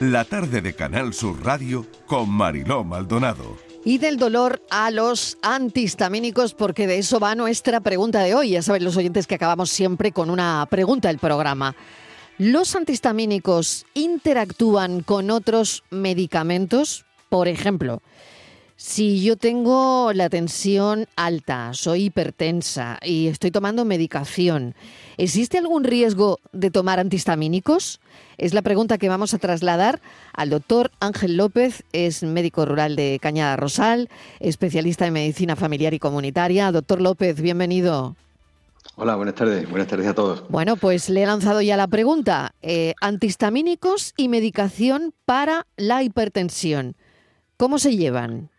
La tarde de Canal Sur Radio con Mariló Maldonado. Y del dolor a los antihistamínicos, porque de eso va nuestra pregunta de hoy. Ya saben los oyentes que acabamos siempre con una pregunta del programa. ¿Los antihistamínicos interactúan con otros medicamentos? Por ejemplo, si yo tengo la tensión alta, soy hipertensa y estoy tomando medicación, ¿existe algún riesgo de tomar antihistamínicos? Es la pregunta que vamos a trasladar al doctor Ángel López, es médico rural de Cañada Rosal, especialista en medicina familiar y comunitaria. Doctor López, bienvenido. Hola, buenas tardes. Buenas tardes a todos. Bueno, pues le he lanzado ya la pregunta. Eh, antihistamínicos y medicación para la hipertensión. ¿Cómo se llevan?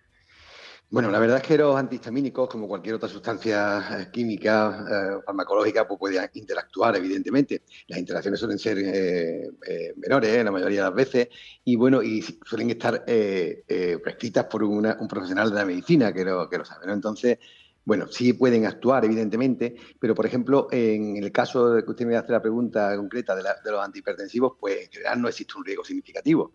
Bueno, la verdad es que los antihistamínicos, como cualquier otra sustancia eh, química, eh, farmacológica, pues pueden interactuar, evidentemente. Las interacciones suelen ser eh, menores la mayoría de las veces y, bueno, y suelen estar prescritas por un profesional de la medicina que lo, que lo sabe, ¿no? Entonces, bueno, sí pueden actuar, evidentemente, pero por ejemplo, en el caso de que usted me hace la pregunta concreta de, los antihipertensivos, pues en general no existe un riesgo significativo,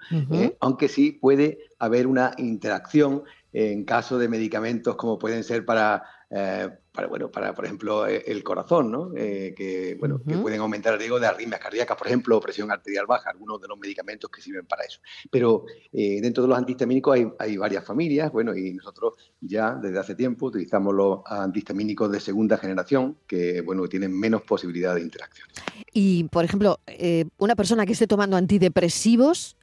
aunque sí puede haber una interacción en caso de medicamentos como pueden ser para, eh, para bueno, para, por ejemplo, e, el corazón, ¿no? Eh, que, bueno, que pueden aumentar el riesgo de arritmias cardíacas, por ejemplo, presión arterial baja, algunos de los medicamentos que sirven para eso. Pero eh, dentro de los antihistamínicos hay, hay, varias familias, bueno, y nosotros ya desde hace tiempo utilizamos los antihistamínicos de segunda generación, que, bueno, tienen menos posibilidad de interacción. Y, por ejemplo, una persona que esté tomando antidepresivos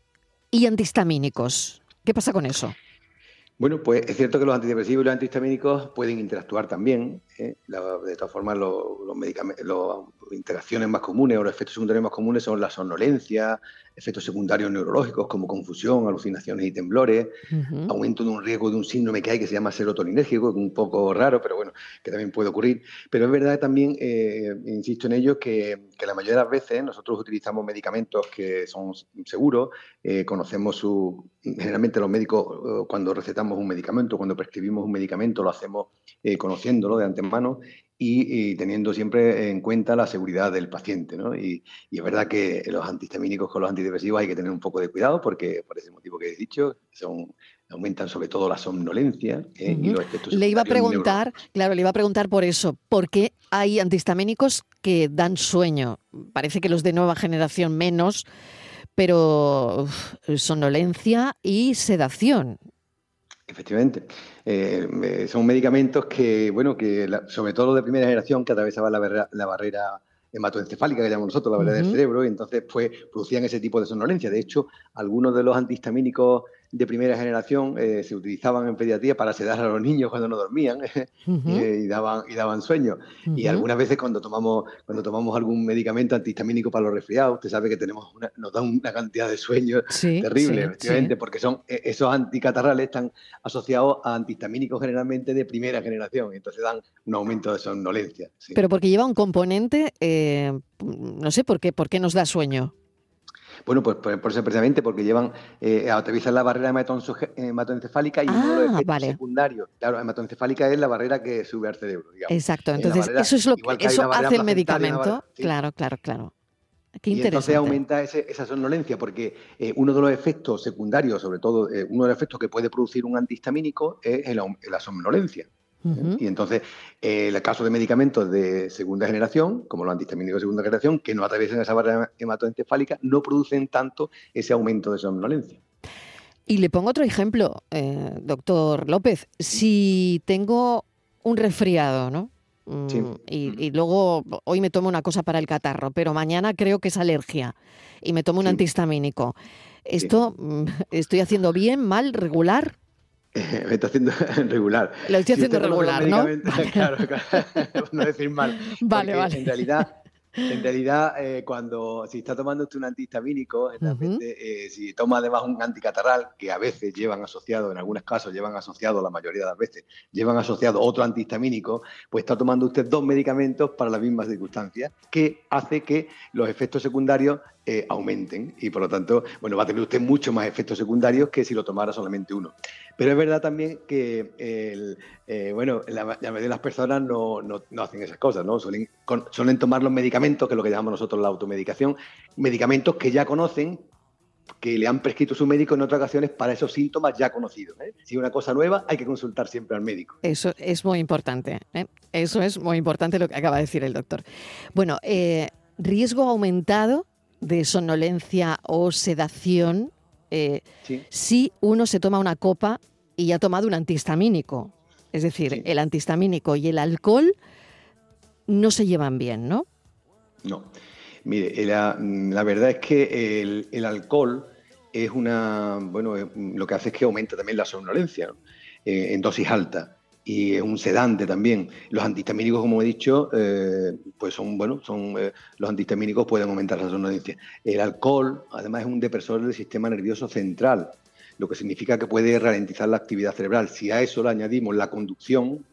y antihistamínicos, ¿qué pasa con eso? Bueno, pues es cierto que los antidepresivos y los antihistamínicos pueden interactuar también. ¿eh? de todas formas, los, las interacciones más comunes o los efectos secundarios más comunes son la somnolencia, efectos secundarios neurológicos como confusión, alucinaciones y temblores, aumento de un riesgo de un síndrome que hay que se llama serotoninérgico, que es un poco raro, pero bueno, que también puede ocurrir. Pero es verdad también, eh, insisto en ello, que, la mayoría de las veces nosotros utilizamos medicamentos que son seguros, eh, conocemos su... Generalmente los médicos eh, cuando recetamos un medicamento, cuando prescribimos un medicamento, lo hacemos conociéndolo de antemano y, teniendo siempre en cuenta la seguridad del paciente. ¿no? Y, es verdad que los antihistamínicos con los antidepresivos hay que tener un poco de cuidado porque, por ese motivo que he dicho, son aumentan sobre todo la somnolencia ¿eh? y los efectos Le iba a preguntar, claro, le iba a preguntar por eso, ¿por qué hay antihistamínicos que dan sueño? Parece que los de nueva generación menos, pero somnolencia y sedación. Efectivamente. Eh, son medicamentos que, bueno, que sobre todo los de primera generación, que atravesaban la, barrera, la barrera hematoencefálica, que llamamos nosotros, la barrera del cerebro, y entonces pues producían ese tipo de somnolencia. De hecho, algunos de los antihistamínicos de primera generación eh, se utilizaban en pediatría para sedar a los niños cuando no dormían eh, y, daban, y daban sueño. Y algunas veces cuando tomamos, cuando tomamos algún medicamento antihistamínico para los resfriados, usted sabe que tenemos nos da una cantidad de sueño terrible, efectivamente, porque son e, esos anticatarrales están asociados a antihistamínicos generalmente de primera generación, y entonces dan un aumento de somnolencia. Pero porque lleva un componente, eh, no sé por qué, por qué nos da sueño. Bueno, pues por, eso precisamente porque llevan, eh, atraviesan la barrera hematoencefálica y uno de los efectos secundarios. Claro, hematoencefálica es la barrera que sube al cerebro. Exacto, entonces eso es lo que, eso hace el medicamento. Claro, claro, claro. Qué y entonces aumenta esa somnolencia porque eh, uno de los efectos secundarios, sobre todo eh, uno de los efectos que puede producir un antihistamínico es la somnolencia. Y entonces, eh, el caso de medicamentos de segunda generación, como los antihistamínicos de segunda generación, que no atraviesan esa barrera hematoencefálica, no producen tanto ese aumento de somnolencia. Y le pongo otro ejemplo, eh, doctor López. Si tengo un resfriado, ¿no? Mm, y, luego hoy me tomo una cosa para el catarro, pero mañana creo que es alergia y me tomo un antihistamínico. ¿Esto mm, estoy haciendo bien, mal, regular? me está haciendo regular. Lo estoy haciendo regular, ¿no? Claro, claro, no decir mal. Vale, vale. En realidad, en realidad, eh, cuando si está tomando usted un antihistamínico, eh, si toma además un anticatarral, que a veces llevan asociado, en algunos casos llevan asociado, la mayoría de las veces, llevan asociado otro antihistamínico, pues está tomando usted dos medicamentos para las mismas circunstancias, que hace que los efectos secundarios eh, aumenten y por lo tanto, bueno, va a tener usted mucho más efectos secundarios que si lo tomara solamente uno. Pero es verdad también que, eh, bueno, la, mayoría de las personas no, hacen esas cosas, ¿no? Suelen, suelen tomar los medicamentos, que es lo que llamamos nosotros la automedicación, medicamentos que ya conocen que le han prescrito su médico en otras ocasiones para esos síntomas ya conocidos. ¿eh? Si una cosa nueva, hay que consultar siempre al médico. Eso es muy importante. ¿eh? Eso es muy importante lo que acaba de decir el doctor. Bueno, eh, riesgo aumentado de somnolencia o sedación si uno se toma una copa y ha tomado un antihistamínico. Es decir, el antihistamínico y el alcohol no se llevan bien, ¿no? No. Mire, la, verdad es que el, alcohol es una, bueno, lo que hace es que aumenta también la somnolencia eh, en dosis alta y es un sedante también. Los antihistamínicos, como he dicho, eh, pues son, bueno, son, eh, los antihistamínicos pueden aumentar la somnolencia. El alcohol, además, es un depresor del sistema nervioso central, lo que significa que puede ralentizar la actividad cerebral. Si a eso le añadimos la conducción,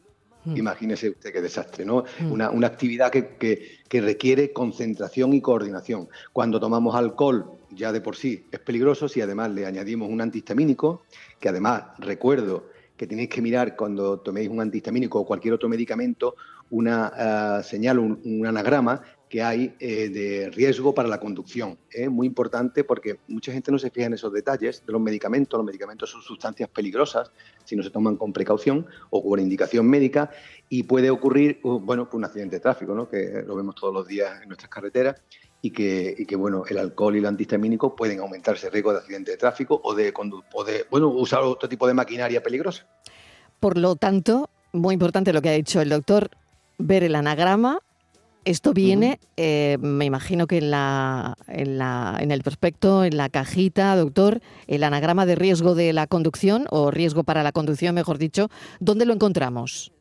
Mm. Imagínese usted qué desastre, ¿no? Mm. Una, actividad que, requiere concentración y coordinación. Cuando tomamos alcohol, ya de por sí es peligroso, si además le añadimos un antihistamínico, que además recuerdo que tenéis que mirar cuando toméis un antihistamínico o cualquier otro medicamento, una ah, señal, un, anagrama que hay eh, de riesgo para la conducción. Es muy importante porque mucha gente no se fija en esos detalles de los medicamentos. Los medicamentos son sustancias peligrosas si no se toman con precaución o con indicación médica y puede ocurrir, uh, bueno, un accidente de tráfico, ¿no? que lo vemos todos los días en nuestras carreteras y que, que bueno, el alcohol y el antihistamínico pueden aumentar ese riesgo de accidente de tráfico o de, o de bueno, usar otro tipo de maquinaria peligrosa. Por lo tanto, muy importante lo que ha dicho el doctor, ver el anagrama esto viene, eh, me imagino que en, la, en, la, en el prospecto, en la cajita, doctor, el anagrama de riesgo de la conducción o riesgo para la conducción, mejor dicho, ¿dónde lo encontramos?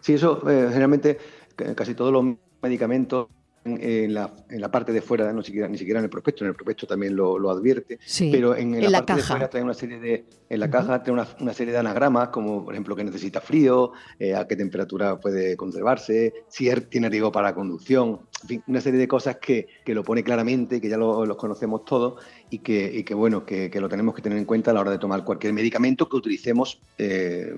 Sí, eso eh, generalmente casi todos los medicamentos en la, en la, parte de fuera, no siquiera, ni siquiera en el prospecto, en el prospecto también lo, advierte, pero en, la, parte de fuera trae una serie de, en la caja trae una, serie de anagramas, como por ejemplo que necesita frío, eh, a qué temperatura puede conservarse, si tiene riesgo para conducción, en fin, una serie de cosas que, que lo pone claramente, que ya los conocemos todos y que, y que bueno, que, que, lo tenemos que tener en cuenta a la hora de tomar cualquier medicamento que utilicemos eh,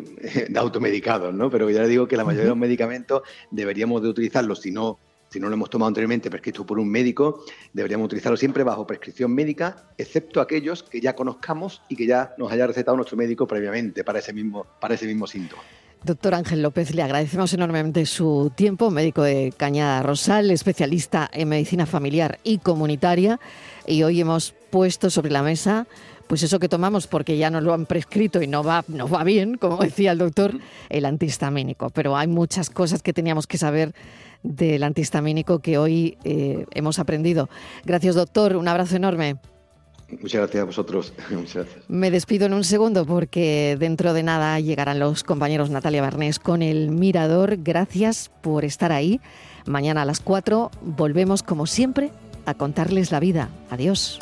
de automedicados, ¿no? Pero ya le digo que la mayoría de los medicamentos deberíamos de utilizarlos, si no si no lo hemos tomado anteriormente prescrito por un médico, deberíamos utilizarlo siempre bajo prescripción médica, excepto aquellos que ya conozcamos y que ya nos haya recetado nuestro médico previamente para ese mismo, para ese mismo síntoma. Doctor Ángel López, le agradecemos enormemente su tiempo, médico de Cañada Rosal, especialista en medicina familiar y comunitaria, y hoy hemos puesto sobre la mesa pues eso que tomamos porque ya nos lo han prescrito y no va, no va bien, como decía el doctor, el antihistamínico. Pero hay muchas cosas que teníamos que saber del antihistamínico que hoy eh, hemos aprendido. Gracias, doctor. Un abrazo enorme. Muchas gracias a vosotros. Muchas gracias. Me despido en un segundo porque dentro de nada llegarán los compañeros Natalia Barnés con el Mirador. Gracias por estar ahí. Mañana a las 4 volvemos como siempre a contarles la vida. Adiós.